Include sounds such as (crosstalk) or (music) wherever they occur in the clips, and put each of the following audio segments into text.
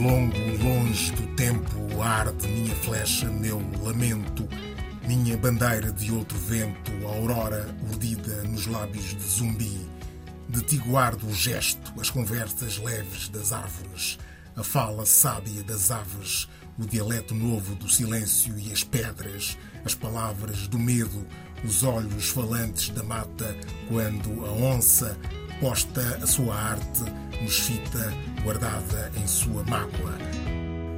longo, longe do tempo, arde minha flecha, meu lamento, minha bandeira de outro vento, a aurora urdida nos lábios de zumbi. De ti guardo o gesto, as conversas leves das árvores, a fala sábia das aves, o dialeto novo do silêncio e as pedras, as palavras do medo, os olhos falantes da mata, quando a onça posta a sua arte fita guardada em sua mágoa.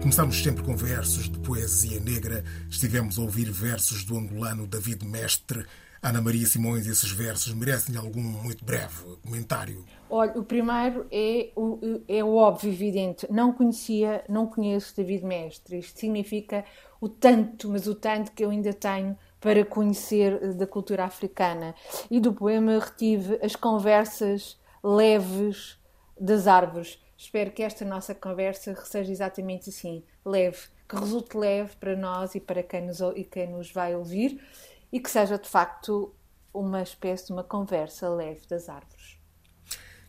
Começamos sempre com versos de poesia negra. Estivemos a ouvir versos do angolano David Mestre. Ana Maria Simões, esses versos merecem algum muito breve comentário? Olha, o primeiro é o, é óbvio, evidente. Não conhecia, não conheço David Mestre. Isto significa o tanto, mas o tanto que eu ainda tenho para conhecer da cultura africana. E do poema retive as conversas leves das árvores. Espero que esta nossa conversa seja exatamente assim, leve, que resulte leve para nós e para quem nos, e quem nos vai ouvir e que seja de facto uma espécie de uma conversa leve das árvores.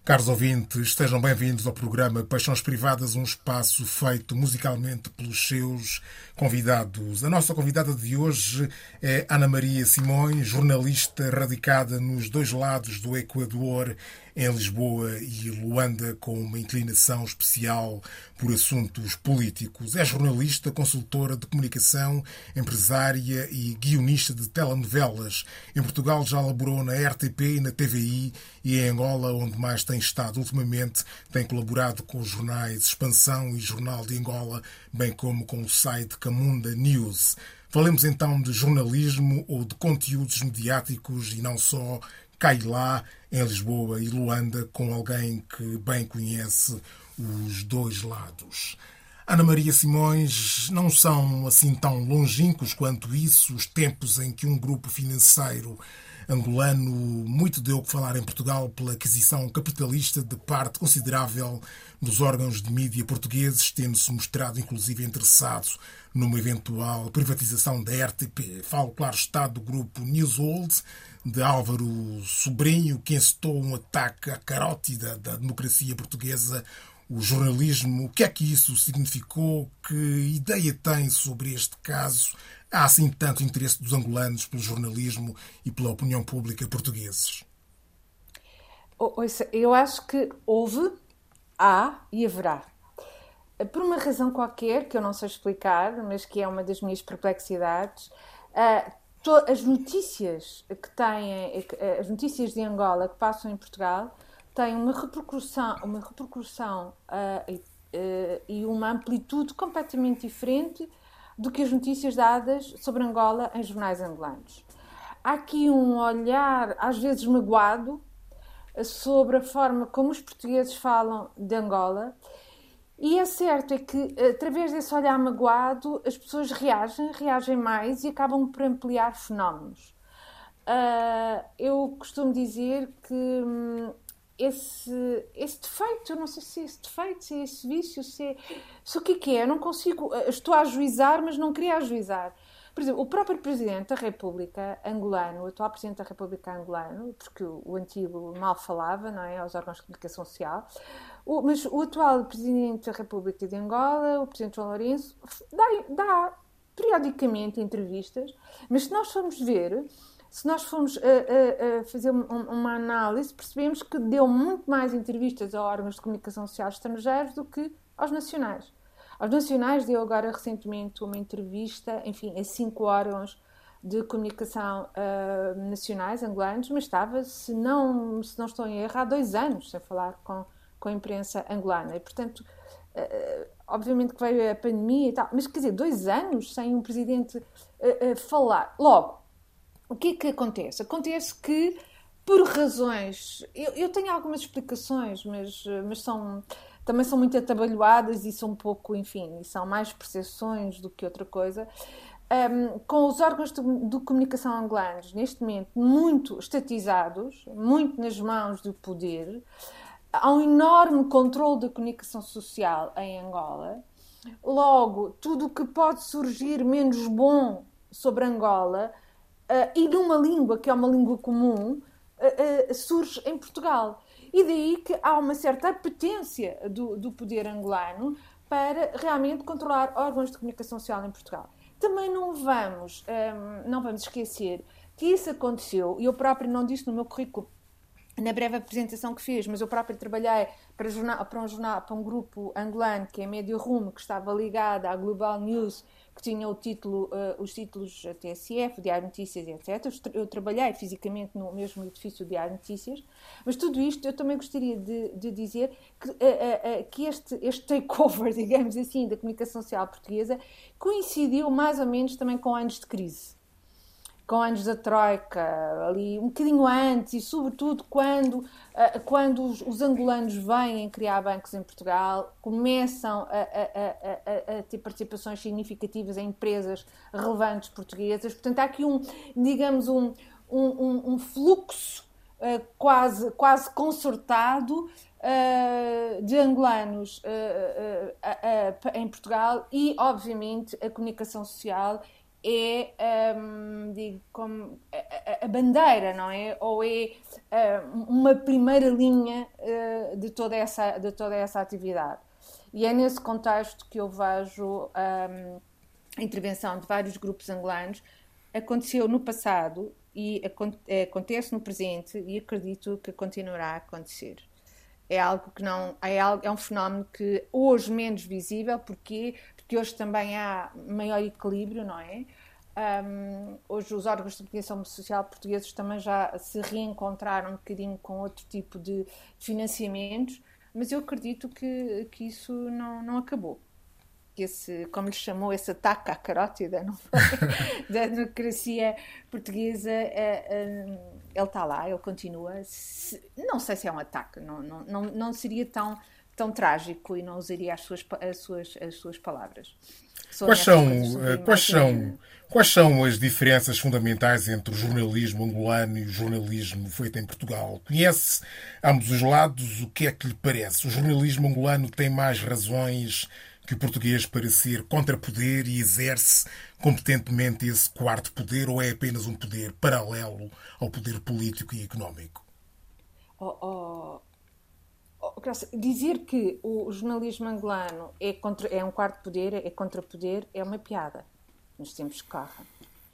Caros ouvintes, estejam bem-vindos ao programa Paixões Privadas, um espaço feito musicalmente pelos seus convidados. A nossa convidada de hoje é Ana Maria Simões, jornalista radicada nos dois lados do Equador em Lisboa e Luanda com uma inclinação especial por assuntos políticos. É jornalista, consultora de comunicação, empresária e guionista de telenovelas. Em Portugal já laborou na RTP e na TVI e em Angola, onde mais tem estado ultimamente, tem colaborado com os jornais Expansão e Jornal de Angola, bem como com o site Camunda News. Falemos então de jornalismo ou de conteúdos mediáticos e não só cai lá em Lisboa e Luanda com alguém que bem conhece os dois lados. Ana Maria Simões não são assim tão longínquos quanto isso os tempos em que um grupo financeiro angolano muito deu que falar em Portugal pela aquisição capitalista de parte considerável dos órgãos de mídia portugueses, tendo-se mostrado inclusive interessado numa eventual privatização da RTP. Falo, claro está, do grupo Newsold, de Álvaro Sobrinho, que incitou um ataque à carótida da democracia portuguesa, o jornalismo. O que é que isso significou? Que ideia tem sobre este caso? Há assim tanto interesse dos angolanos pelo jornalismo e pela opinião pública portugueses? Eu acho que houve, há e haverá. Por uma razão qualquer, que eu não sei explicar, mas que é uma das minhas perplexidades, ah, as notícias que têm, eh, as notícias de Angola que passam em Portugal têm uma repercussão, uma repercussão uh, uh, e uma amplitude completamente diferente do que as notícias dadas sobre Angola em jornais angolanos. Há aqui um olhar, às vezes magoado, sobre a forma como os portugueses falam de Angola e é certo é que, através desse olhar magoado, as pessoas reagem, reagem mais e acabam por ampliar fenómenos. Uh, eu costumo dizer que hum, esse, esse defeito, eu não sei se é esse defeito, se é esse vício, se é. Se o que é que é? Eu não consigo. Estou a ajuizar, mas não queria ajuizar. Por exemplo, o próprio Presidente da República angolano, o atual Presidente da República angolano, porque o, o antigo mal falava, não é, aos órgãos de comunicação social, o, mas o atual Presidente da República de Angola, o Presidente João Lourenço, dá, dá periodicamente entrevistas, mas se nós formos ver, se nós formos a, a, a fazer uma análise, percebemos que deu muito mais entrevistas a órgãos de comunicação social estrangeiros do que aos nacionais. Aos nacionais deu agora recentemente uma entrevista, enfim, a cinco órgãos de comunicação uh, nacionais angolanos, mas estava, se não, se não estou em erro, há dois anos sem falar com, com a imprensa angolana. E, portanto, uh, obviamente que veio a pandemia e tal, mas quer dizer, dois anos sem um presidente uh, falar. Logo, o que é que acontece? Acontece que, por razões. Eu, eu tenho algumas explicações, mas, mas são também são muito atabalhoadas e são um pouco, enfim, são mais percepções do que outra coisa. Um, com os órgãos de, de, comunicação angolanos, neste momento, muito estatizados, muito nas mãos do poder, há um enorme controle da comunicação social em Angola. Logo, tudo o que pode surgir menos bom sobre Angola, uh, e numa língua que é uma língua comum, uh, surge em Portugal. E daí que há uma certa apetência do, do poder angolano para realmente controlar órgãos de comunicação social em Portugal. Também não vamos, um, não vamos esquecer que isso aconteceu, e eu próprio não disse no meu currículo, na breve apresentação que fiz, mas eu próprio trabalhei para, jornal, para, um jornal, para um grupo angolano que é Medio Rumo, que estava ligado à Global News, que tinha o título, uh, os títulos TSF, Diário Notícias, etc. Eu, trabalhei fisicamente no mesmo edifício Diário Notícias, mas tudo isto eu também gostaria de, de dizer que, uh, uh, que este, este takeover, (laughs) digamos assim, da comunicação social portuguesa coincidiu mais ou menos também com anos de crise com anos da Troika, ali um bocadinho antes, e sobretudo quando, eh, quando os, os angolanos vêm criar bancos em Portugal, começam a, a, a, a, ter participações significativas em empresas relevantes portuguesas. Portanto, há aqui um, digamos, um, um, um fluxo uh, quase, quase concertado Uh, de angolanos em Portugal e, obviamente, a comunicação social é um, digo, como a, a, bandeira, não é? Ou é uh, uma primeira linha uh, de, toda essa, de toda essa atividade. E é nesse contexto que eu vejo um, a intervenção de vários grupos angolanos. Aconteceu no passado e acontece no presente e acredito que continuará a acontecer é algo que não é, algo, é um fenómeno que hoje menos visível porque porque hoje também há maior equilíbrio não é um, hoje os órgãos de comunicação social portugueses também já se reencontraram um bocadinho com outro tipo de financiamentos mas eu acredito que, que isso não, não acabou esse, como lhe chamou, esse ataque à carótida não foi? (laughs) da democracia portuguesa, é, é, ele está lá, ele continua. não sei se é um ataque, não, não, não, não seria tão, tão trágico e não usaria as suas, as suas, as suas palavras. Quais são, eh, quais, são, quais são as diferenças fundamentais entre o jornalismo angolano e o jornalismo feito em Portugal? Conhece ambos os lados? O que é que lhe parece? O jornalismo angolano tem mais razões que o português para ser contrapoder e exerce competentemente esse quarto poder ou é apenas um poder paralelo ao poder político e económico? Oh, oh, dizer que o jornalismo angolano é, contra, é um quarto poder, é contrapoder, é uma piada nos tempos que correm.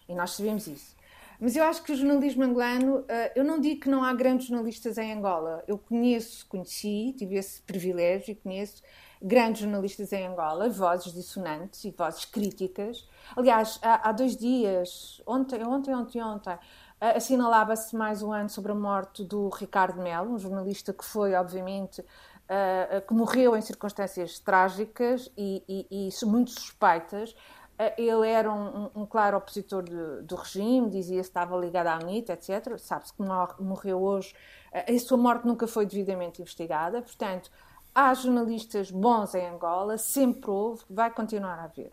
E nós sabemos isso. Mas eu acho que o jornalismo angolano, eh, eu não digo que não há grandes jornalistas em Angola. Eu conheço, conheci, tive esse privilégio e conheço grandes jornalistas em Angola, vozes dissonantes e vozes críticas. Aliás, há, há dois dias, ontem, ontem, ontem, ontem, assinalava-se mais um ano sobre a morte do Ricardo Melo, um jornalista que foi, obviamente, uh, que morreu em circunstâncias trágicas e, e, e muito suspeitas. Uh, ele era um, um, um claro opositor de, do regime, dizia que estava ligado à UNITA, etc. Sabe-se que morreu hoje. Uh, a sua morte nunca foi devidamente investigada, portanto, Há jornalistas bons em Angola, sempre houve, vai continuar a haver.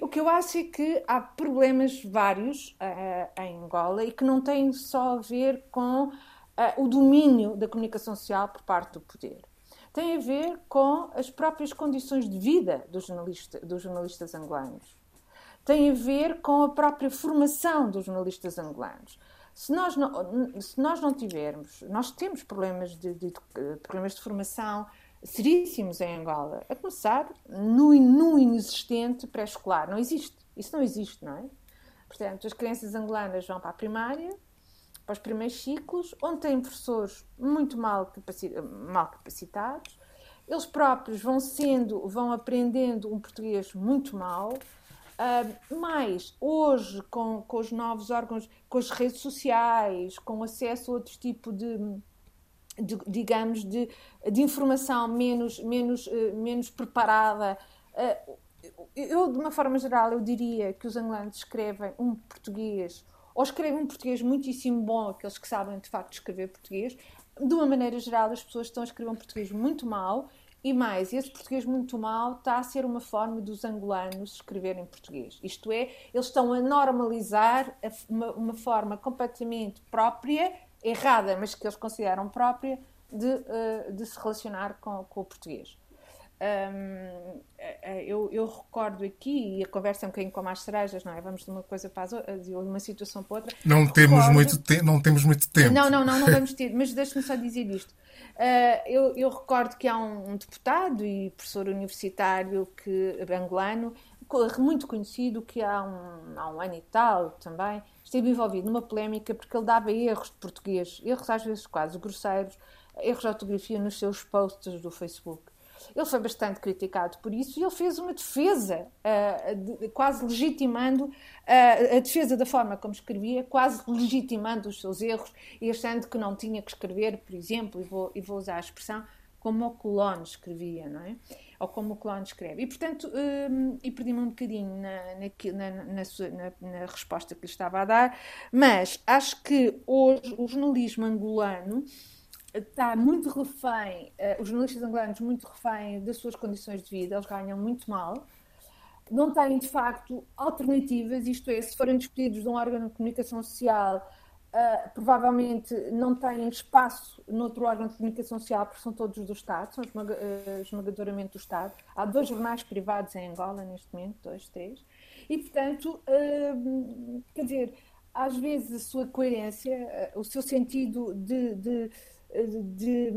O que eu acho é que há problemas vários uh, em Angola e que não têm só a ver com uh, o domínio da comunicação social por parte do poder. Tem a ver com as próprias condições de vida dos, jornalista, dos jornalistas angolanos. Tem a ver com a própria formação dos jornalistas angolanos. Se nós não, se nós não tivermos, nós temos problemas de, de, de problemas de formação, seríssimos em Angola. A começar no, no inexistente pré-escolar. Não existe. Isso não existe, não é? Portanto, as crianças angolanas vão para a primária, para os primeiros ciclos, onde têm professores muito mal, mal capacitados. Eles próprios vão sendo, vão aprendendo um português muito mal. Uh, mas hoje, com, com os novos órgãos, com as redes sociais, com acesso a outro tipo de, de, digamos, de, de informação menos, menos, uh, menos preparada. Uh, eu, de uma forma geral, eu diria que os angolanos escrevem um português, ou escrevem um português muitíssimo bom, aqueles que sabem de facto escrever português. De uma maneira geral, as pessoas estão a escrever um português muito mau e mais, esse português muito mau está a ser uma forma dos angolanos escreverem português. Isto é, eles estão a normalizar uma, uma forma completamente própria errada, mas que eles consideram própria, de, uh, de se relacionar com, com, o português. Um, eu, eu, recordo aqui, e a conversa é um bocadinho como as cerejas, não é? Vamos de uma coisa para a outra, de uma situação para outra. Não, recordo... temos muito te... não temos muito tempo. Não, não, não, não (laughs) vamos ter, mas deixe-me só dizer isto. Uh, eu, eu, recordo que há um, um, deputado e professor universitário que, angolano, muito conhecido, que há um, há um ano e tal também, esteve envolvido numa polémica porque ele dava erros de português, erros às vezes quase grosseiros, erros de ortografia nos seus posts do Facebook. Ele foi bastante criticado por isso e ele fez uma defesa, uh, de, quase legitimando uh, a defesa da forma como escrevia, quase legitimando os seus erros e achando que não tinha que escrever, por exemplo, e vou, e vou usar a expressão, como o Colón escrevia, não é? Ou como o Colón escreve. E, portanto, um, e perdi-me um bocadinho na, na, na, na, na resposta que lhe estava a dar, mas acho que hoje o jornalismo angolano está muito refém, uh, os jornalistas angolanos muito refém das suas condições de vida, eles ganham muito mal, não têm de facto alternativas, isto é, se forem despedidos de um órgão de comunicação social, uh, provavelmente não têm espaço noutro órgão de comunicação social, porque são todos do Estado, são uh, esmagadoramente do Estado. Há dois jornais privados em Angola neste momento, dois, três, e portanto, quer dizer, às vezes a sua coerência, o seu sentido de, de de,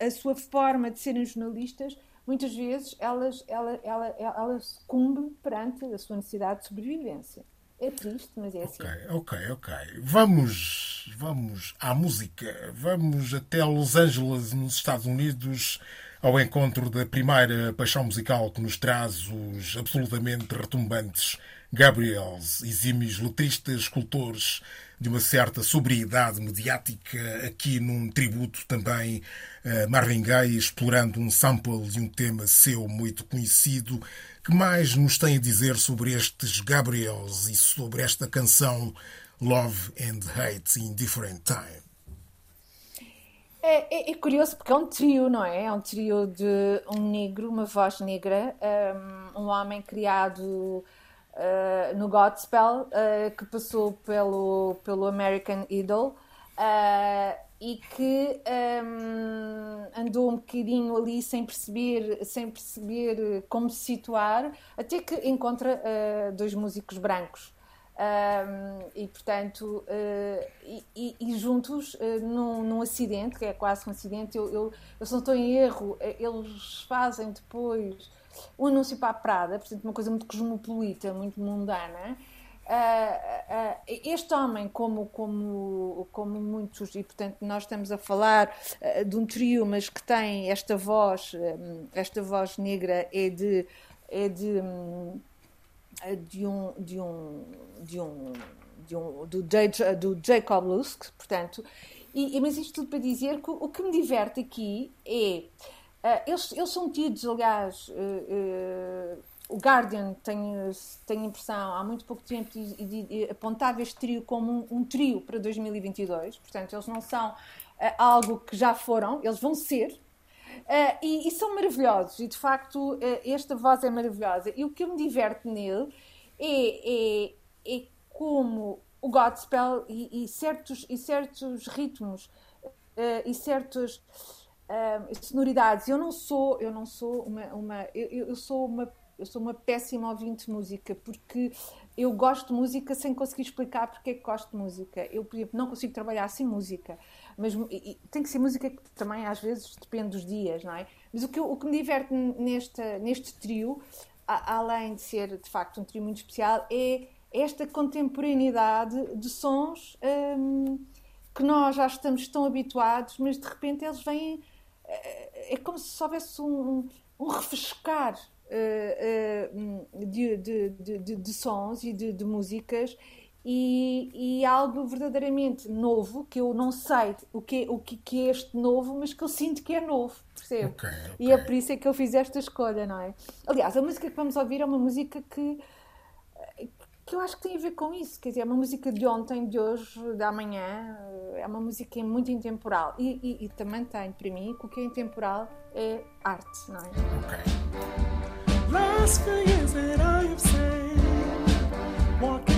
a, a, sua forma de serem jornalistas, muitas vezes elas, ela, ela, ela sucumbe perante a sua necessidade de sobrevivência. É triste, mas é assim. Ok, ok, ok. Vamos, vamos à música. Vamos até Los Angeles, nos Estados Unidos, ao encontro da primeira paixão musical que nos traz os absolutamente retumbantes Gabriels, exímios letristas, escultores de uma certa sobriedade mediática, aqui num tributo também a Marvin Gaye, explorando um sample de um tema seu muito conhecido. Que mais nos tem a dizer sobre estes Gabriels e sobre esta canção Love and Hate in Different Time? É, é, é, curioso porque é um trio, não é? É um trio de um negro, uma voz negra, um, homem criado uh, no Godspell, uh, que passou pelo, pelo American Idol uh, e que um, andou um bocadinho ali sem perceber, sem perceber como se situar, até que encontra dois músicos brancos. Um, e portanto, uh, e, e, e, juntos uh, num, num, acidente, que é quase um acidente, eu, eu, eu se não estou em erro, eles fazem depois um anúncio para a Prada, portanto, uma coisa muito cosmopolita, muito mundana. Uh, uh, este homem, como, como, como muitos, e portanto nós estamos a falar uh, de um trio, mas que tem esta voz, esta voz negra é de, é de, de um, de um, de um, de um do, J, do Jacob Lusk, portanto, e, mas isto tudo para dizer que o que me diverte aqui é eles, eles são tidos, aliás, o Guardian tem a impressão, há muito pouco tempo, apontava este trio como um, um, trio para 2022, portanto, eles não são algo que já foram, eles vão ser. E, e, são maravilhosos, e de facto esta voz é maravilhosa. E o que me diverte nele é, é, é como o Godspell e, e, certos, e certos ritmos e certos uh, sonoridades. Eu não sou, eu não sou uma, uma eu, eu, sou uma eu sou uma péssima ouvinte de música porque eu gosto de música sem conseguir explicar porque é que gosto de música. Eu, por exemplo, não consigo trabalhar sem música, mas e, tem que ser música que também às vezes depende dos dias, não é? Mas o que, o que me diverte neste, neste trio, a, além de ser de facto um trio muito especial, é esta contemporaneidade de sons um, que nós já estamos tão habituados, mas de repente eles vêm é, é como se houvesse um, um refrescar de, de, de, de, sons e de, músicas e, e, algo verdadeiramente novo que eu não sei o que, o que, é este novo, mas que eu sinto que é novo, percebo? Okay, okay. E é por isso é que eu fiz esta escolha, não é? Aliás, a música que vamos ouvir é uma música que que eu acho que tem a ver com isso, quer dizer, é uma música de ontem, de hoje, de amanhã, é uma música muito intemporal. E, e, e também tem, para mim, que o que é intemporal é arte, não é? Ok. Last few years that I have seen, walking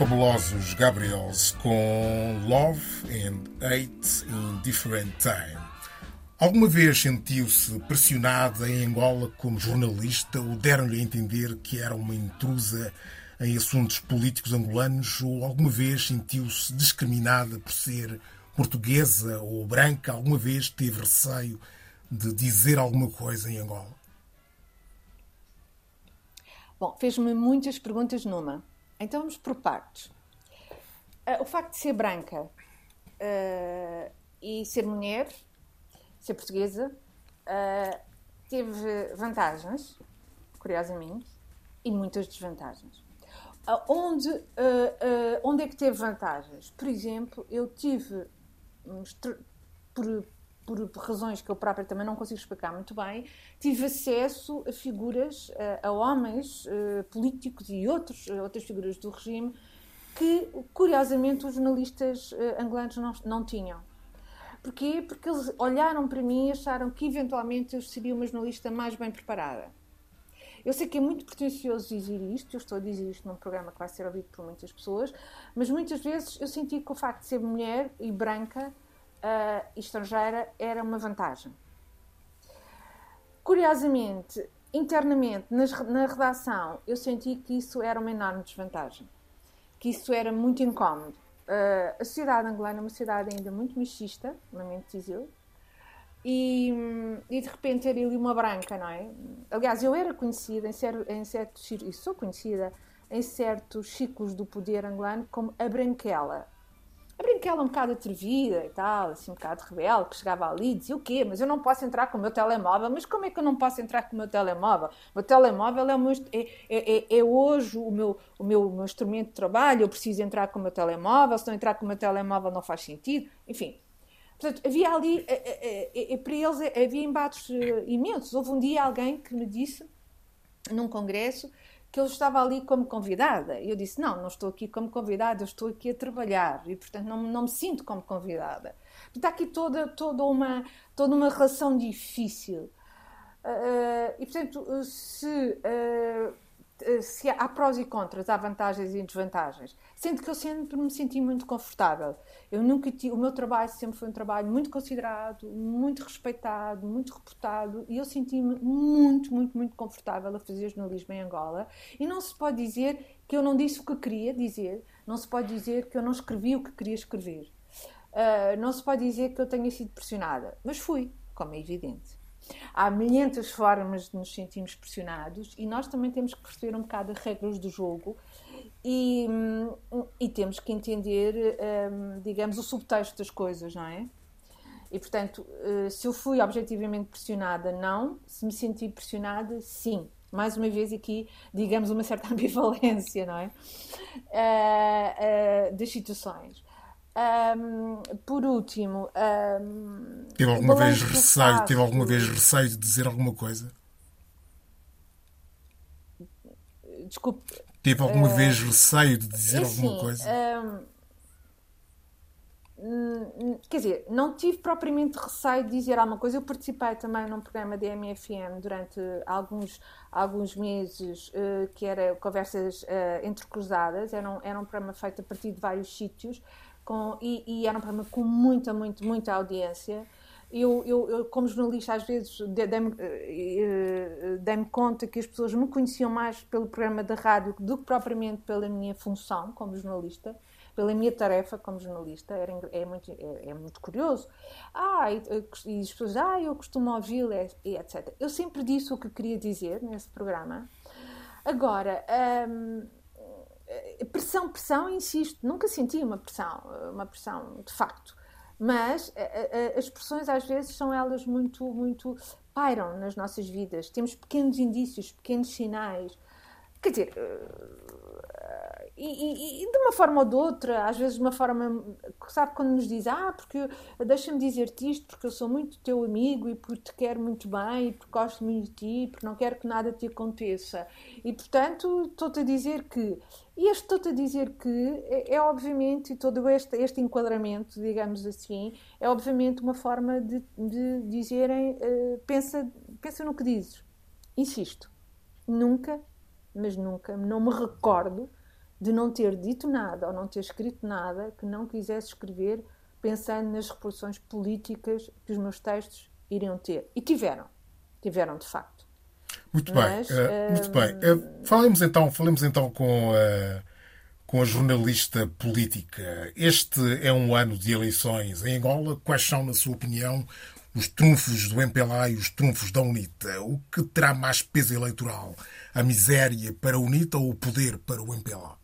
fabulosos Gabriels com Love and Hate in Different Time. Alguma vez sentiu-se pressionada em Angola como jornalista ou deram-lhe a entender que era uma intrusa em assuntos políticos angolanos ou alguma vez sentiu-se discriminada por ser portuguesa ou branca? Alguma vez teve receio de dizer alguma coisa em Angola? Bom, fez-me muitas perguntas numa. Então vamos por partes. Uh, o facto de ser branca uh, e ser mulher, ser portuguesa, uh, teve vantagens, curiosamente, e muitas desvantagens. onde, onde é que teve vantagens? Por exemplo, eu tive, por, por razões que eu própria também não consigo explicar muito bem, tive acesso a figuras, a, a homens a, políticos e outros, outras figuras do regime que, curiosamente, os jornalistas angolanos não, não tinham. Porquê? Porque eles olharam para mim e acharam que, eventualmente, eu seria uma jornalista mais bem preparada. Eu sei que é muito pretencioso dizer isto, eu estou a dizer isto num programa que vai ser ouvido por muitas pessoas, mas muitas vezes eu senti que o facto de ser mulher e branca uh, estrangeira era uma vantagem. Curiosamente, internamente, nas, na redação, eu senti que isso era uma enorme desvantagem, que isso era muito incómodo. Uh, a sociedade angolana é uma sociedade ainda muito machista, lamento dizer, e, e de repente ter ali uma branca, não é? Aliás, eu era conhecida em, cer em certos e sou conhecida em certos ciclos do poder angolano como a branquela, a brinquela um bocado atrevida e tal, assim um bocado rebelde, que chegava ali e dizia o quê? Mas eu não posso entrar com o meu telemóvel. Mas como é que eu não posso entrar com o meu telemóvel? O meu telemóvel é, o meu, é, é, é, é hoje o meu, o, meu, o meu instrumento de trabalho, eu preciso entrar com o meu telemóvel, se não entrar com o meu telemóvel não faz sentido. Enfim, Portanto, havia ali, é, é, é, para eles havia embates eh, imensos. Houve um dia alguém que me disse, num congresso, que eu estava ali como convidada. E eu disse: Não, não estou aqui como convidada, eu estou aqui a trabalhar e, portanto, não, não me sinto como convidada. Está aqui toda, toda, uma, toda uma relação difícil. Uh, e, portanto, se. Uh, se há prós e contras, há vantagens e desvantagens. Sendo que eu sempre me senti muito confortável. Eu nunca o meu trabalho sempre foi um trabalho muito considerado, muito respeitado, muito reputado e eu senti-me muito, muito, muito confortável a fazer jornalismo em Angola. E não se pode dizer que eu não disse o que queria dizer, não se pode dizer que eu não escrevi o que queria escrever. Uh, não se pode dizer que eu tenha sido pressionada, mas fui, como é evidente. Há milhentas formas de nos sentirmos pressionados e nós também temos que perceber um bocado as regras do jogo e, e temos que entender, um, digamos, o subtexto das coisas, não é? E, portanto, eh, se eu fui objetivamente pressionada, não. Se me senti pressionada, sim. Mais uma vez aqui, digamos, uma certa (laughs) ambivalência, não é? Uh, uh, das situações. Um, por último, um, teve alguma vez receio? Teve alguma vez receio de dizer alguma coisa? Desculpe. Teve alguma uh, vez receio de dizer assim, alguma coisa? Um, quer dizer, não tive propriamente receio de dizer alguma coisa. Eu participei também num programa da MFM durante alguns, alguns meses, uh, que era Conversas uh, Entrecruzadas. Era um, era um programa feito a partir de vários sítios com, e, e, era um programa com muita, muito, muita audiência. Eu, eu, eu como jornalista, às vezes dei-me eh, dei conta que as pessoas me conheciam mais pelo programa da rádio do que propriamente pela minha função como jornalista, pela minha tarefa como jornalista. Era, é, muito, é, é muito curioso. Ah, e, e, as pessoas, ah, eu costumo ouvi-lo, e etc. Eu sempre disse o que queria dizer nesse programa. Agora, hum, eh, pressão, pressão, insisto, nunca senti uma pressão, eh, uma pressão de facto. Mas eh, as pressões às vezes são elas muito, muito pairam nas nossas vidas. Temos pequenos indícios, pequenos sinais. Quer dizer, e, e, e, de uma forma ou de outra, às vezes de uma forma, sabe, quando nos diz, ah, porque deixa-me dizer-te isto, porque eu sou muito teu amigo e porque te quero muito bem e porque gosto muito de ti, porque não quero que nada te aconteça. E portanto, estou-te a dizer que. E este estou-te a dizer que é, é, obviamente, e todo este, este enquadramento, digamos assim, é obviamente uma forma de, de dizerem, uh, pensa, pensa no que dizes. Insisto, nunca, mas nunca, não me recordo de não ter dito nada ou não ter escrito nada que não quisesse escrever pensando nas repercussões políticas que os meus textos iriam ter. E tiveram. Tiveram, de facto. Muito Mas, bem. Uh, muito bem. Uh, falemos então, falemos então com, uh, com a jornalista política. Este é um ano de eleições em Angola. Quais são, na sua opinião, os trunfos do MPLA e os trunfos da UNITA? O que terá mais peso eleitoral? A miséria para a UNITA ou o poder para o MPLA?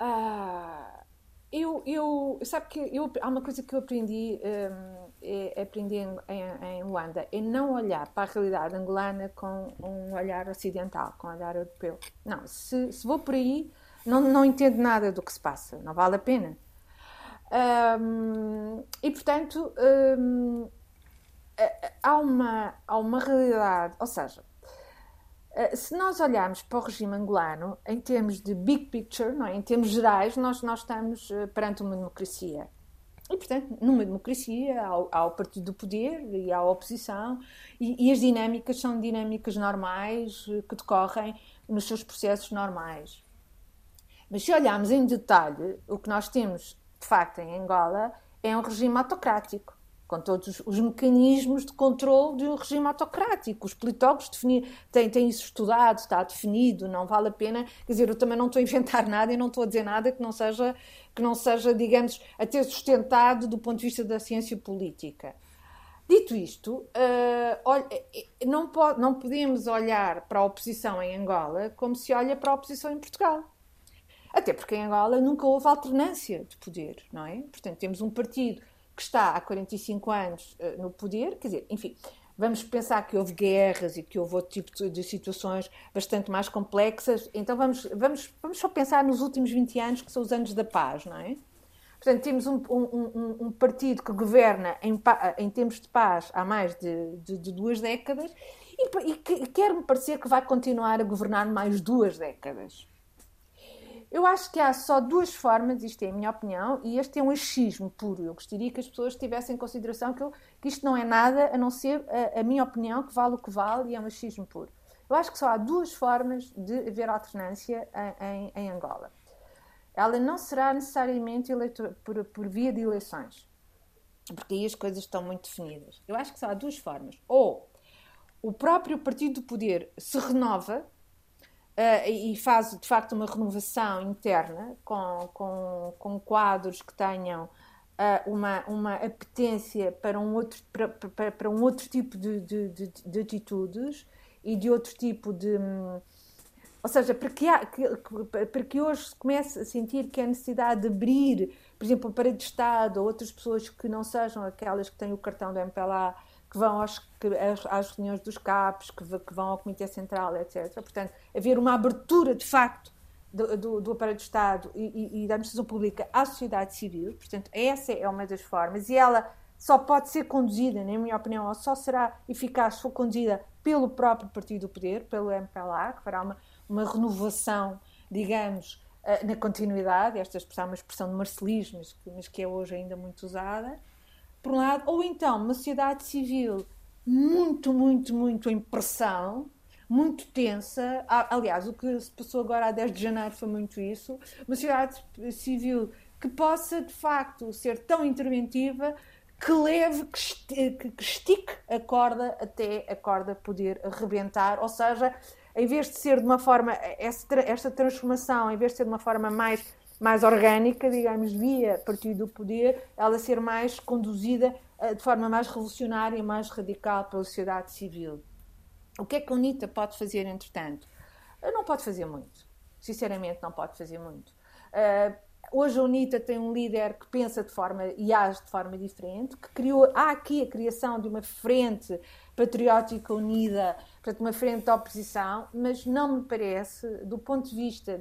Ah, eu, eu, sabe que eu, há uma coisa que eu aprendi, um, é, aprendi em, em, em, Luanda, é não olhar para a realidade angolana com um olhar ocidental, com um olhar europeu. Não, se, se vou por aí, não, não entendo nada do que se passa, não vale a pena. Um, e portanto, um, há, uma, há uma realidade, ou seja, se nós olharmos para o regime angolano, em termos de big picture, não é? em termos gerais, nós, nós estamos eh, perante uma democracia. E, portanto, numa democracia há o partido do poder e há a oposição, e, e, as dinâmicas são dinâmicas normais eh, que decorrem nos seus processos normais. Mas se olharmos em detalhe, o que nós temos, de facto, em Angola é um regime autocrático com todos os mecanismos de controle de um regime autocrático. Os politólogos têm, têm isso estudado, está definido, não vale a pena. Quer dizer, eu também não estou a inventar (laughs) nada e não estou a dizer nada que não seja, que não seja digamos, até sustentado do ponto de vista da ciência política. Dito isto, uh, não, pode, não podemos olhar para a oposição em Angola como se olha para a oposição em Portugal. Até porque em Angola nunca houve alternância de poder, não é? Portanto, temos um partido que está há 45 anos uh, no poder, quer dizer, enfim, vamos pensar que houve guerras e que houve outro tipo de situações bastante mais complexas, então vamos, vamos, vamos só pensar nos últimos 20 anos, que são os anos da paz, não é? Portanto, temos um, um, um partido que governa em, em termos de paz há mais de, de, de duas décadas e, e que quer-me parecer que vai continuar a governar mais duas décadas. Eu acho que há só duas formas, isto é a minha opinião, e este é um achismo puro. Eu gostaria que as pessoas tivessem em consideração que, eu, que isto não é nada a não ser a, a, minha opinião, que vale o que vale, e é um achismo puro. Eu acho que só há duas formas de haver alternância em, em, Angola. Ela não será necessariamente por, por via de eleições, porque aí as coisas estão muito definidas. Eu acho que só há duas formas. Ou o próprio partido do poder se renova Uh, e faz de facto uma renovação interna com, com, com quadros que tenham uh, uma, uma apetência para um outro, para, para, para um outro tipo de, de, de, de, atitudes e de outro tipo de. Ou seja, para que, há, que, para que hoje se comece a sentir que é necessidade de abrir, por exemplo, para de Estado ou outras pessoas que não sejam aquelas que têm o cartão do MPLA que vão aos, que, às, às, reuniões dos CAPs, que, que, vão ao Comitê Central, etc. Portanto, haver uma abertura, de facto, do, do, do aparelho do Estado e, e, e, da administração pública à sociedade civil. Portanto, essa é uma das formas. E ela só pode ser conduzida, na minha opinião, ou só será eficaz se for conduzida pelo próprio Partido do Poder, pelo MPLA, que fará uma, uma renovação, digamos, eh, na continuidade. Esta expressão é uma expressão de marcelismo, mas que é hoje ainda muito usada por um lado, ou então uma sociedade civil muito, muito, muito em pressão, muito tensa. Aliás, o que se passou agora a 10 de janeiro foi muito isso. Uma sociedade civil que possa, de facto, ser tão interventiva que leve, que estique a corda até a corda poder arrebentar. Ou seja, em vez de ser de uma forma, esta transformação, em vez de ser de uma forma mais mais orgânica, digamos, via partido do poder, ela ser mais conduzida uh, de forma mais revolucionária, mais radical pela sociedade civil. O que é que a UNITA pode fazer, entretanto? Uh, não pode fazer muito. Sinceramente, não pode fazer muito. Hoje a UNITA tem um líder que pensa de forma e age de forma diferente, que criou, há aqui a criação de uma frente patriótica unida, portanto, uma frente de oposição, mas não me parece, do ponto de vista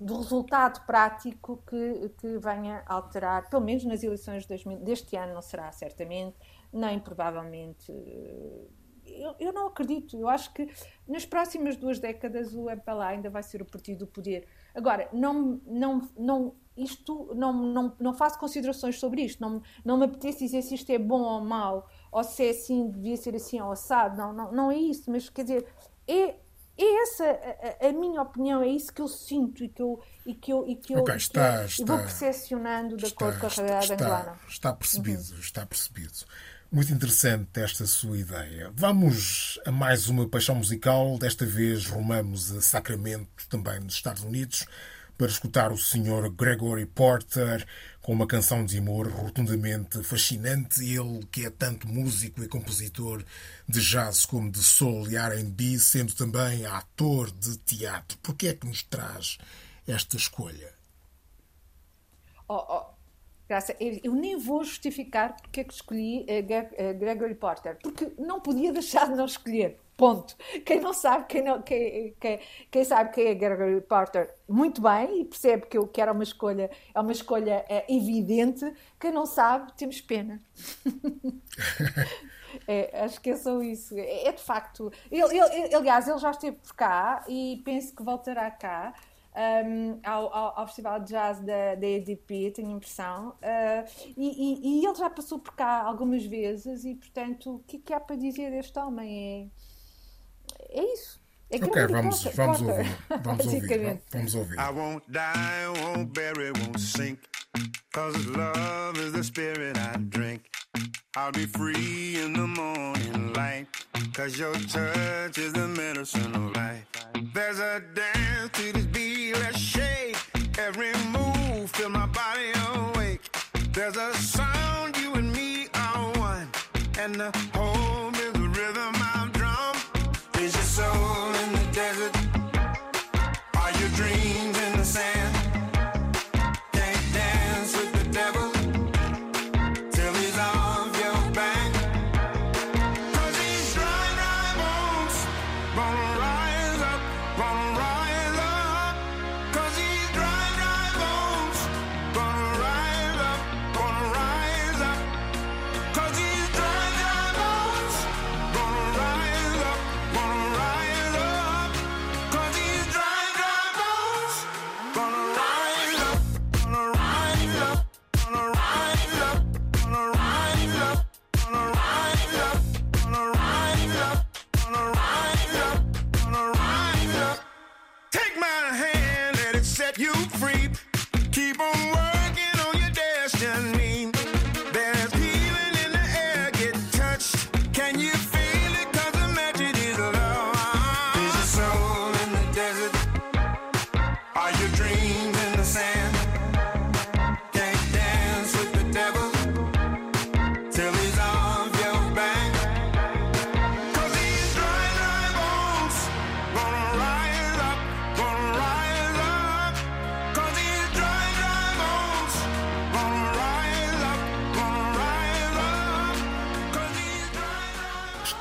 do resultado prático que, que venha alterar, pelo menos nas eleições de 2000, deste ano não será certamente, nem provavelmente. Eh, eu, eu, não acredito. Eu acho que nas próximas duas décadas o MPLA ainda vai ser o partido do poder. Agora, não, não, não, isto, não, não, não faço considerações sobre isto. Não, não me apetece dizer se isto é bom ou mau, ou se é assim, devia ser assim ou assado. Não, não, não é isso. Mas, quer dizer, é é essa a, a, minha opinião, é isso que eu sinto e que eu, e que eu, e que eu, okay, está, que eu, está, vou percepcionando de está, acordo com a realidade está, angolana. Está percebido, uhum. está percebido. Muito interessante esta sua ideia. Vamos a mais uma paixão musical. Desta vez rumamos a Sacramento, também nos Estados Unidos, para escutar o Sr. Gregory Porter com uma canção de amor rotundamente fascinante. Ele que é tanto músico e compositor de jazz como de soul e R&B, sendo também ator de teatro. Por que é que nos traz esta escolha? Oh, oh Graça, eu nem vou justificar porque é que escolhi Gregory Porter, porque não podia deixar de não escolher. Ponto. Quem não sabe, quem, não, quem, quem, quem sabe quem é Gregory Porter, muito bem, e percebe que, eu, que era uma escolha, é uma escolha é, evidente. Quem não sabe, temos pena. (laughs) é, acho que é só isso. É, é de facto. Ele, ele, aliás, ele já esteve por cá e penso que voltará cá um, ao, ao, ao, Festival de Jazz da, da EDP, tenho a impressão, uh, e, e, e, ele já passou por cá algumas vezes, e portanto, o que, é que há para dizer deste homem? É, é isso. É ok, vamos, vamos ouvir. Vamos ouvir. (laughs) Vamos ouvir. I won't die, won't bury, won't sink. Cause love is the spirit I drink. I'll be free in the morning light. Cause your touch is the medicine of life. There's a dance to this beat, let's shake. Every move, feel my body awake. There's a sound, you and me are one. And the whole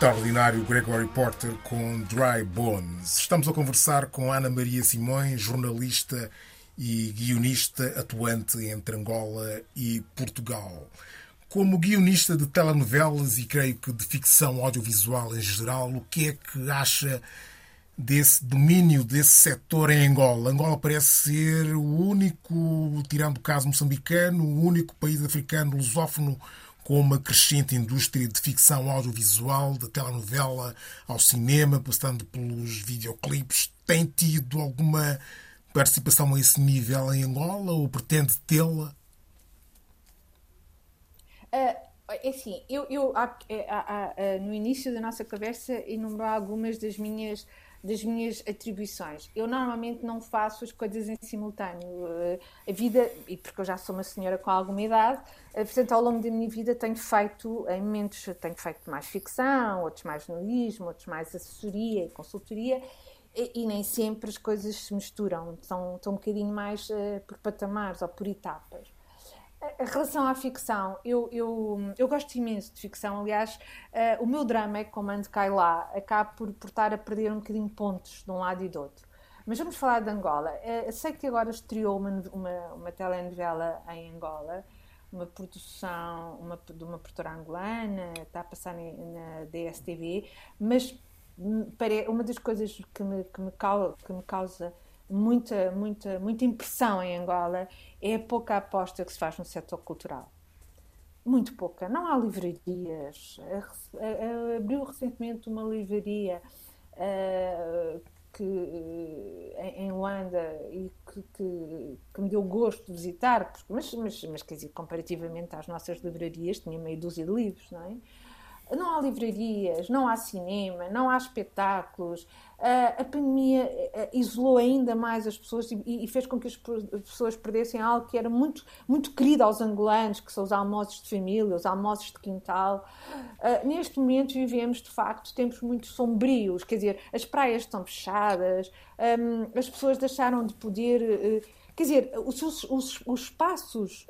extraordinário Gregory Porter com Dry Bones. Estamos a conversar com Ana Maria Simões, jornalista e guionista atuante entre Angola e Portugal. Como guionista de telenovelas e creio que de ficção audiovisual em geral, o que é que acha desse domínio desse setor em Angola? Angola parece ser o único, tirando o caso moçambicano, o único país africano lusófono com uma crescente indústria de ficção audiovisual, da telenovela ao cinema, passando pelos videoclipes, tem tido alguma participação a esse nível em Angola ou pretende tê-la? Uh, é assim, eu, eu no início da nossa conversa enumerei algumas das minhas das minhas atribuições. Eu normalmente não faço as coisas em simultâneo. Eh, a vida, e porque eu já sou uma senhora com alguma idade, eh, portanto, ao longo da minha vida tenho feito, em momentos, tenho feito mais ficção, outros mais jornalismo, outros mais assessoria e consultoria, e, e, nem sempre as coisas se misturam, são, um bocadinho mais uh, por patamares ou por etapas. Em relação à ficção, eu, eu, eu gosto imenso de ficção. Aliás, uh, o meu drama é que, como ando cai lá, acaba por, por estar a perder um bocadinho pontos de um lado e do outro. Mas vamos falar de Angola. Uh, sei que agora estreou uma, uma, uma telenovela em Angola, uma produção uma, de uma produtora angolana, está a passar na DSTV, mas hum, uma das coisas que me, que me, causa, que me causa muita, muita, muita impressão em Angola é a pouca aposta que se faz no setor cultural. Muito pouca. Não há livrarias. Abriu recentemente uma livraria uh, que eh, em Luanda e que, que, que, me deu gosto de visitar, mas, mas, mas quer dizer, comparativamente às nossas livrarias, tinha meia dúzia de livros, não é? Não há livrarias, não há cinema, não há espetáculos. A pandemia isolou ainda mais as pessoas e fez com que as pessoas perdessem algo que era muito, muito querido aos angolanos, que são os almoços de família, os almoços de quintal. Neste momento vivemos, de facto, tempos muito sombrios, quer dizer, as praias estão fechadas, as pessoas deixaram de poder. Eh, quer dizer, os, os, os espaços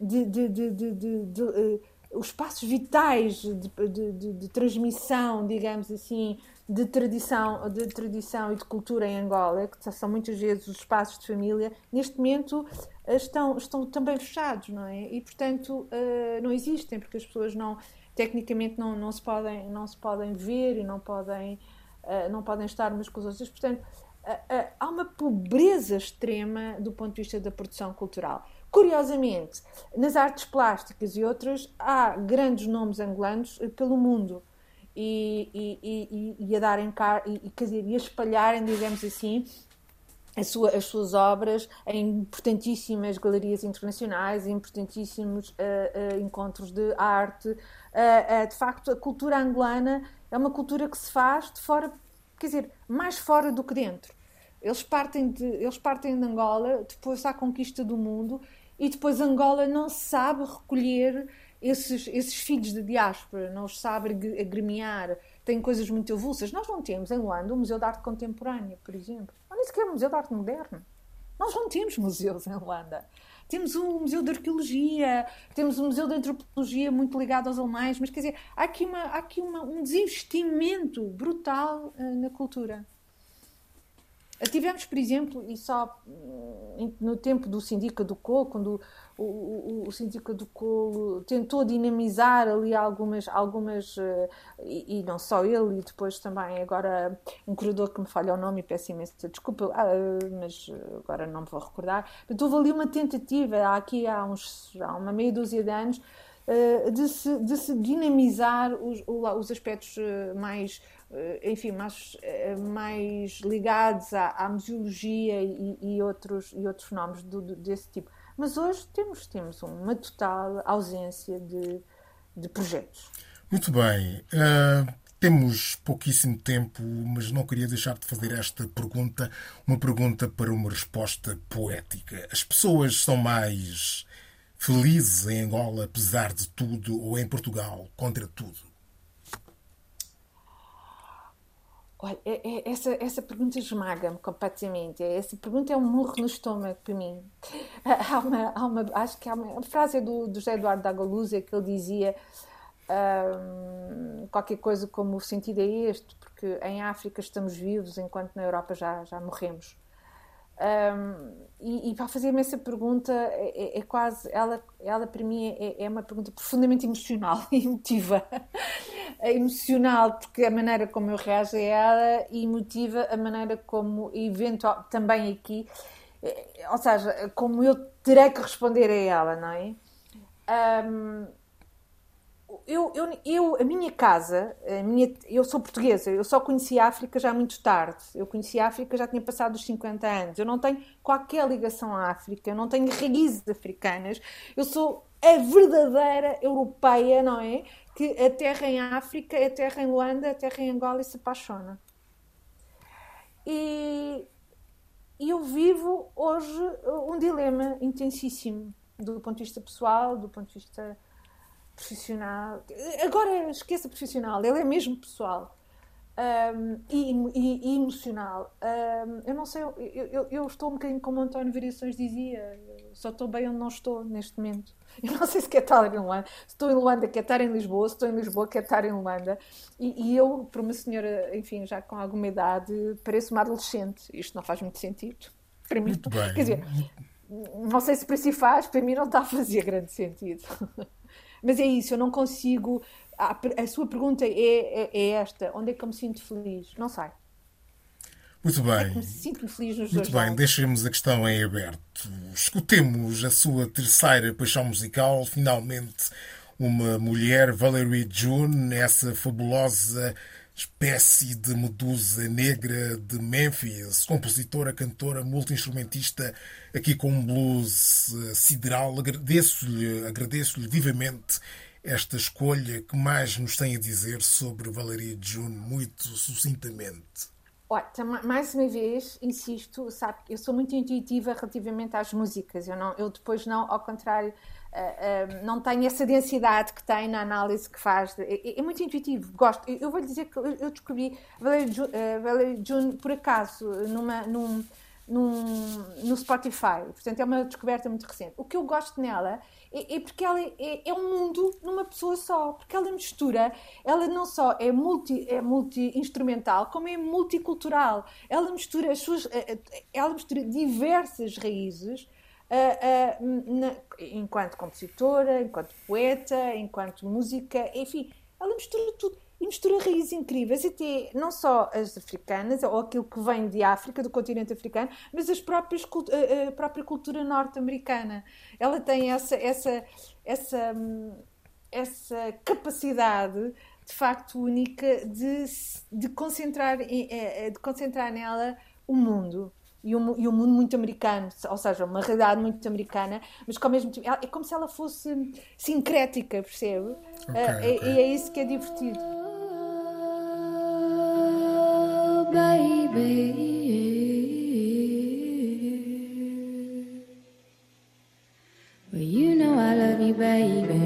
de, de, de, de eh, os passos vitais de, de, de, de, transmissão, digamos assim, de tradição, de tradição e de cultura em Angola, que são muitas vezes os espaços de família, neste momento eh, estão, estão também fechados, não é? E, portanto, uh, não existem, porque as pessoas não, tecnicamente não, não, se, podem, não se podem ver e não podem, uh, não podem estar umas com as outras. Portanto, há uma pobreza extrema do ponto de vista da produção cultural. Curiosamente, nas artes plásticas e outras, há grandes nomes angolanos eh, pelo mundo e, e, e, e a darem car e, dizer, e a espalharem, digamos assim, sua, as suas obras em importantíssimas galerias internacionais, em importantíssimos uh, uh, encontros de arte. Uh, de facto, a cultura angolana é uma cultura que se faz de fora, quer dizer, mais fora do que dentro. Eles partem de, eles partem de Angola, depois à conquista do mundo, e depois Angola não sabe recolher esses, esses filhos de diáspora, não os sabe agremiar, tem coisas muito avulsas. Nós não temos em Luanda um Museu de Arte Contemporânea, por exemplo. Não nem sequer um Museu de Arte Moderna. Nós não temos museus em Luanda. Temos um museu de arqueologia, temos um museu de antropologia muito ligado aos alemães, mas quer dizer, há aqui, uma, há aqui uma, um desinvestimento brutal uh, na cultura. Tivemos, por exemplo, e só hum, no tempo do Sindica do Colo, quando o, o, o do Colo tentou dinamizar ali algumas, algumas uh, e, e, não só ele, e depois também agora um corredor que me falha o nome e peço imensa desculpa, uh, mas agora não me vou recordar. Mas houve ali uma tentativa, aqui há, uns, há uma meia dúzia de anos, uh, de, se, de se dinamizar os, os aspectos mais eh, enfim, mais, eh, mais ligados à, à museologia e, e, outros, e outros fenómenos do, do, desse tipo. Mas hoje temos, temos uma total ausência de, de projetos. Muito bem. Uh, temos pouquíssimo tempo, mas não queria deixar de fazer esta pergunta, uma pergunta para uma resposta poética. As pessoas são mais felizes em Angola, apesar de tudo, ou em Portugal, contra tudo? Olha, é, é, essa, essa pergunta esmaga-me completamente. Essa pergunta é um murro no estômago para mim. (laughs) Há uma, há uma, acho que há uma, frase do, do José Eduardo da Galuzia que ele dizia um, qualquer coisa como o sentido é este, porque em África estamos vivos enquanto na Europa já, já morremos. Um, e, e, para fazer-me essa pergunta é, é, é, quase, ela, ela para mim é, é uma pergunta profundamente emocional (laughs) e emotiva. é emocional porque a maneira como eu reajo a ela e emotiva a maneira como, eventual, também aqui, é, ou seja, como eu terei que responder a ela, não é? Um, eu, eu, eu, a minha casa, a minha, eu sou portuguesa, eu só conheci a África já muito tarde. Eu conheci a África já tinha passado os 50 anos. Eu não tenho qualquer ligação à África, eu não tenho raízes africanas. Eu sou a verdadeira europeia, não é? Que a terra em África a terra em Luanda, a terra em Angola e se apaixona. E, e eu vivo hoje um dilema intensíssimo do ponto de vista pessoal, do ponto de vista profissional. Agora esqueça profissional, ele é mesmo pessoal. Um, e, e, e, emocional. Um, eu não sei, eu, eu, eu, estou um bocadinho como o António Variações dizia, só estou bem onde não estou neste momento. Eu não sei se quer estar em Luanda, se estou em Luanda, quer estar em Lisboa, se estou em Lisboa, quer estar em Luanda. E, e eu, para uma senhora, enfim, já com alguma idade, pareço uma adolescente. Isto não faz muito sentido para mim. Muito bem. Quer dizer, não sei se para si faz, para mim não está a fazer grande sentido. Mas é isso, eu não consigo. A, a sua pergunta é, é, é, esta: onde é que eu me sinto feliz? Não sei. Muito bem. É me sinto feliz nos Muito bem, deixemos a questão em aberto. Escutemos a sua terceira paixão musical, finalmente uma mulher, Valerie June, essa fabulosa espécie de medusa negra de Memphis, compositora, cantora, multi-instrumentista, aqui com um blues eh, sideral. Agradeço-lhe agradeço vivamente esta escolha que mais nos tem a dizer sobre Valeria June, muito sucintamente. Olha, mais uma vez, insisto, sabe, eu sou muito intuitiva relativamente às músicas. Eu, não, eu depois não, ao contrário, uh, uh, não tenho essa densidade que tem na análise que faz. É, é muito intuitivo, gosto. Eu, eu vou lhe dizer que eu descobri Valerie June, uh, por acaso, numa, num, num, no Spotify. Portanto, é uma descoberta muito recente. O que eu gosto nela é, é porque ela é, é, um mundo numa pessoa só. Porque ela mistura, ela não só é multi, é multi-instrumental, como é multicultural. Ela mistura as suas, eh, eh, ela mistura diversas raízes. Uh, uh, na, enquanto compositora, enquanto poeta, enquanto música, enfim, ela mistura tudo e mistura raízes incríveis, até não só as africanas, ou aquilo que vem de África, do continente africano, mas as próprias, a própria cultura norte-americana. Ela tem essa, essa, essa, essa capacidade de facto única de, de, concentrar, é, de concentrar nela o mundo e um, e um mundo muito americano, ou seja, uma realidade muito americana, mas que ao mesmo tempo é como se ela fosse sincrética, percebe? Okay, okay. E, é isso que é divertido. Baby. Well, you know I love you, baby.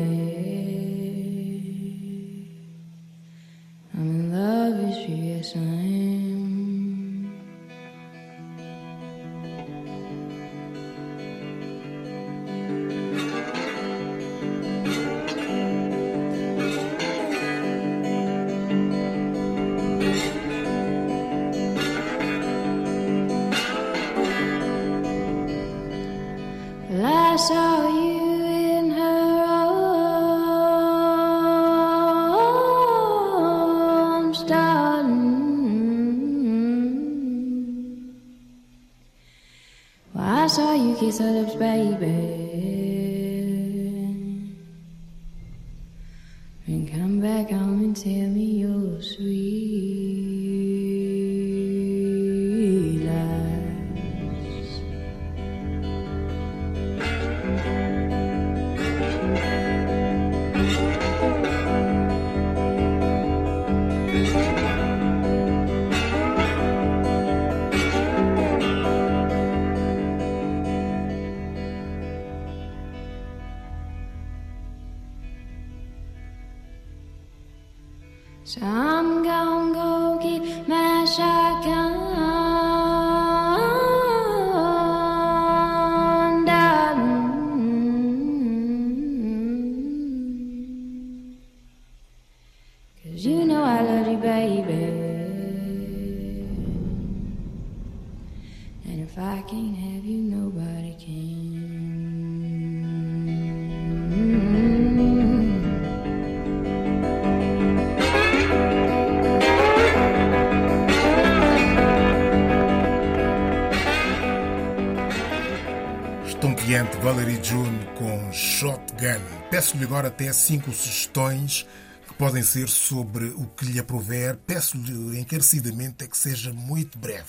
Estonteante Valerie June com Shotgun. Peço-lhe agora até cinco sugestões que podem ser sobre o que lhe aprover. Peço-lhe encarecidamente é que seja muito breve.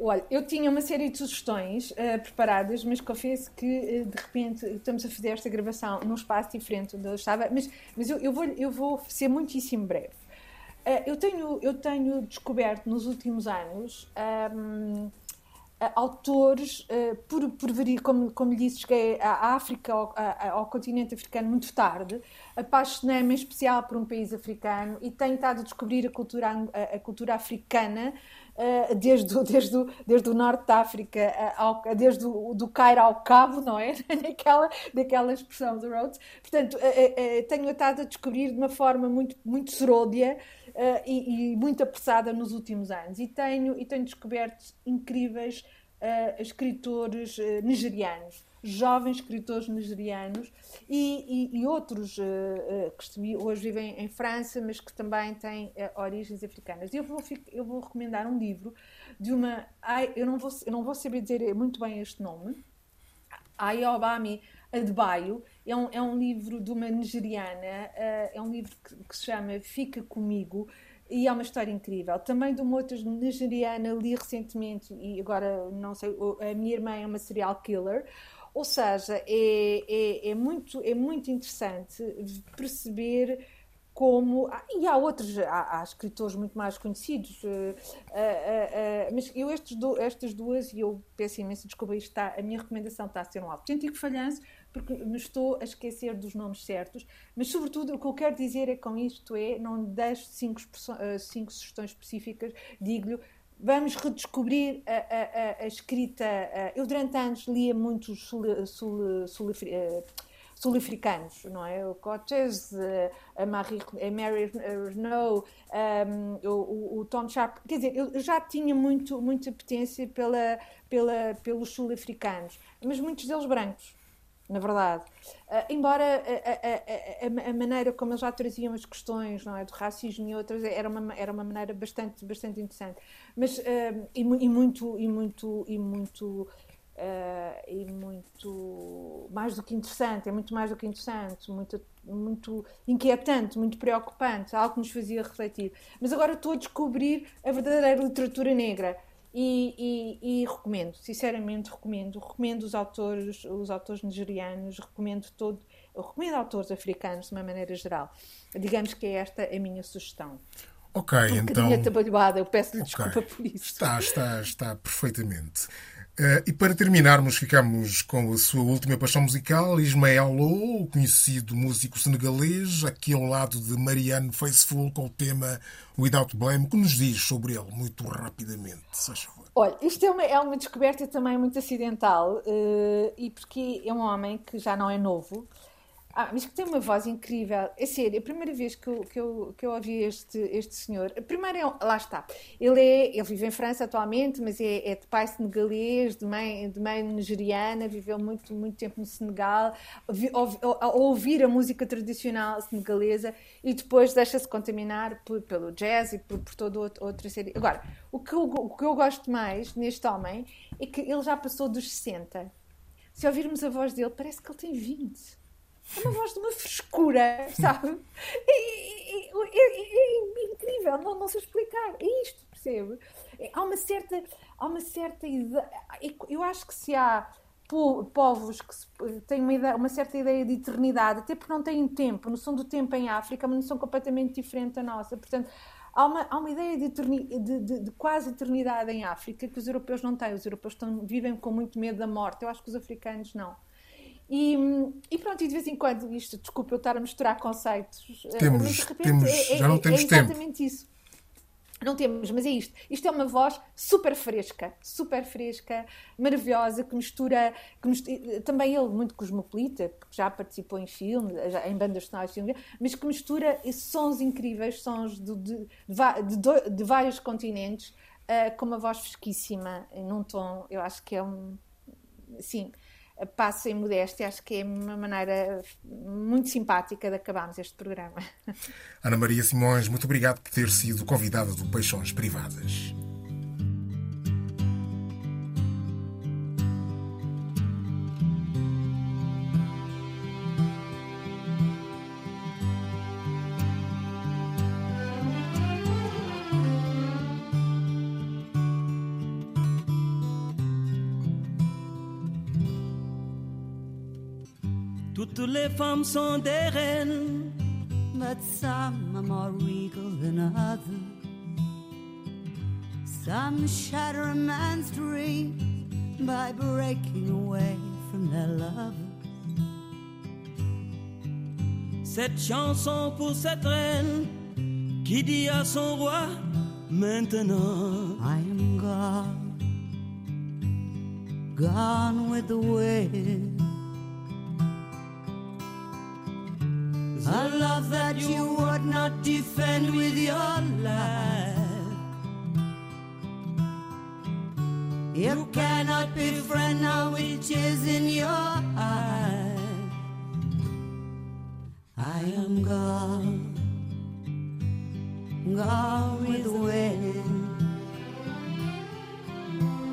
Olha, eu tinha uma série de sugestões uh, preparadas, mas confesso que uh, de repente estamos a fazer esta gravação num espaço diferente onde eu estava, mas, mas eu, eu, vou, eu vou ser muitíssimo breve. Uh, eu, tenho, eu tenho descoberto nos últimos anos um, autores, uh, por, por como, como lhe disse, cheguei à África, ao, ao continente africano muito tarde, apaixonei-me em especial por um país africano e tenho estado a descobrir a cultura, a, cultura africana uh, desde, desde, desde o norte da África, desde o do Cairo ao Cabo, não é? (laughs) daquela, daquela expressão do Rhodes. Portanto, tenho estado a descobrir de uma forma muito, muito seródia uh, e, e, muito apressada nos últimos anos. E tenho, e tenho descoberto incríveis uh, escritores uh, nigerianos, jovens escritores nigerianos e, e, e outros que hoje vivem em França, mas que também têm origens africanas. Eu vou, eu vou recomendar um livro de uma. Eu não vou, eu não vou saber dizer muito bem este nome. Ayobami Adebayo é um, é um livro de uma nigeriana, uh, é um livro que, que, se chama Fica Comigo, e é uma história incrível. Também de uma outra nigeriana, li recentemente, e agora não sei, a minha irmã é uma serial killer. Ou seja, é, é, é muito, é muito interessante perceber como. Ah, e há outros, há, há, escritores muito mais conhecidos, uh, uh, uh, mas eu estes do, estas duas, e eu peço imensa desculpa, está, a minha recomendação está a ser um autêntico falhanço, porque me estou a esquecer dos nomes certos, mas sobretudo o que eu quero dizer é com isto é, não deixo cinco, cinco sugestões específicas, digo-lhe, vamos redescobrir a, a, a, escrita. eu durante anos lia muito sul, sul, sul, sul-africanos, não é? O Coates, a, Marie, a Mary Renault, um, o, o, Tom Sharp. Quer dizer, eu já tinha muito, muita apetência pela, pela, pelos sul-africanos, mas muitos deles brancos na verdade. Uh, embora a, a, a, a, maneira como eles já traziam as questões não é, do racismo e outras era uma, era uma maneira bastante, bastante interessante. Mas, uh, e, e, muito, e muito, e muito, uh, e muito mais do que interessante, é muito mais do que interessante, muito, muito inquietante, muito preocupante, algo que nos fazia refletir. Mas agora estou a descobrir a verdadeira literatura negra e, e, e, recomendo, sinceramente recomendo. Recomendo os autores, os autores nigerianos, recomendo todo, recomendo autores africanos de uma maneira geral. Digamos que é esta a minha sugestão. Ok, um então. atabalhoada, eu peço-lhe okay. desculpa por isso. Está, está, está perfeitamente. Uh, e para terminarmos, ficamos com a sua última paixão musical, Ismael Lo, conhecido músico senegalês, aqui ao lado de Marianne Faithfull, com o tema Without Blame. que nos diz sobre ele, muito rapidamente, se favor? Olha, isto é uma, é uma descoberta também muito acidental, uh, e porque é um homem que já não é novo, ah, mas que tem uma voz incrível. É sério, a primeira vez que eu, que eu, que eu ouvi este, este senhor, primeiro é, lá está, ele, é, ele vive em França atualmente, mas é, é de pai senegalês, de mãe, de mãe nigeriana, viveu muito, muito tempo no Senegal, a ouvir a música tradicional senegalesa e depois deixa-se contaminar por, pelo jazz e por, por toda outra série. Agora, o que, eu, o que eu gosto mais neste homem é que ele já passou dos 60. Se ouvirmos a voz dele, parece que ele tem 20 é uma voz de uma frescura, sabe? É, é, é, incrível, não, não sei explicar. É isto, percebe? há uma certa. Há uma certa. Eu acho que se há povos que têm uma, ideia, uma, certa ideia de eternidade, até porque não têm tempo, a noção do tempo em África é uma noção completamente diferente da nossa. Portanto, há uma, há uma ideia de, de, de, de, quase eternidade em África que os europeus não têm. Os europeus estão, vivem com muito medo da morte. Eu acho que os africanos não. E, e, pronto, e de vez em quando, isto, desculpa eu estar a misturar conceitos, eh, temos, mas de repente temos, é, já não temos é exatamente tempo. isso. Não temos, mas é isto. Isto é uma voz super fresca, super fresca, maravilhosa, que mistura, que mistura eh, também ele muito cosmopolita, porque já participou em filmes, em bandas sonoras, mas que mistura sons incríveis, sons de, de, de, de vários continentes, uh, com uma voz fresquíssima, num tom, eu acho que é um. Sim, passo em modéstia, acho que é uma maneira muito simpática de acabarmos este programa. Ana Maria Simões, muito obrigado por ter sido convidada do Peixões Privadas. Femmes sont des reines, but some are more regal than others. Some shatter a man's dream by breaking away from their lovers. Cette chanson pour cette reine qui dit à son roi maintenant I am gone, gone with the wind. A love that you would not defend with your life. You cannot befriend now which is in your eyes. I am gone, gone with the wind.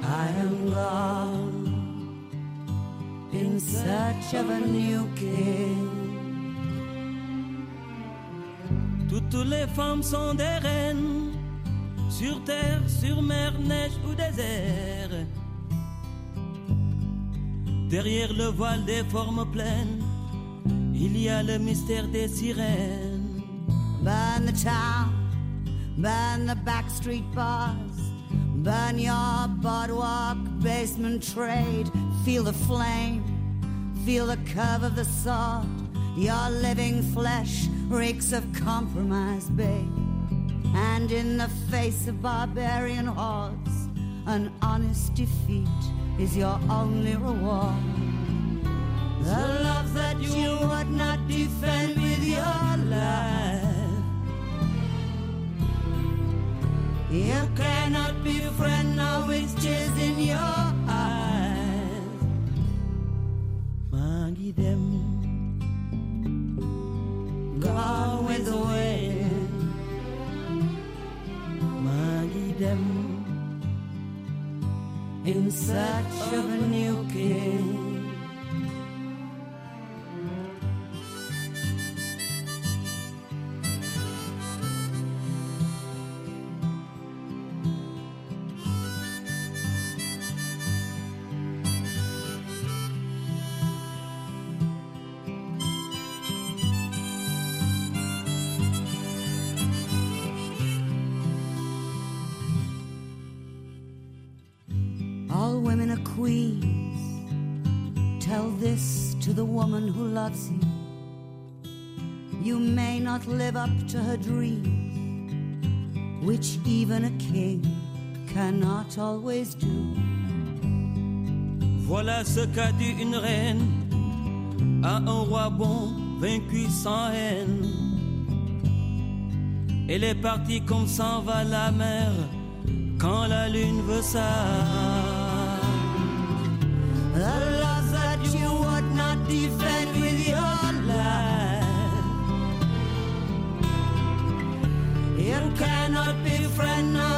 I am gone in search of a new king. Toutes les femmes sont des reines, sur terre, sur mer, neige ou désert. Derrière le voile des formes pleines, il y a le mystère des sirènes. Burn the town, burn the backstreet bars, burn your boardwalk, basement trade. Feel the flame, feel the curve of the sword. Your living flesh reeks of compromise, babe. And in the face of barbarian hordes, an honest defeat is your only reward. The love that you would not defend with your life. You cannot be befriend now it's tears in your eyes. Maggie them, Gone with the wind. Maggie them, in search of a new king. To the woman who loves you. You may not live up to her dreams, which even a king cannot always do. Voilà ce qu'a dit une reine à un roi bon, vaincu sans haine. Elle est partie comme s'en va la mer quand la lune veut ça. friend now.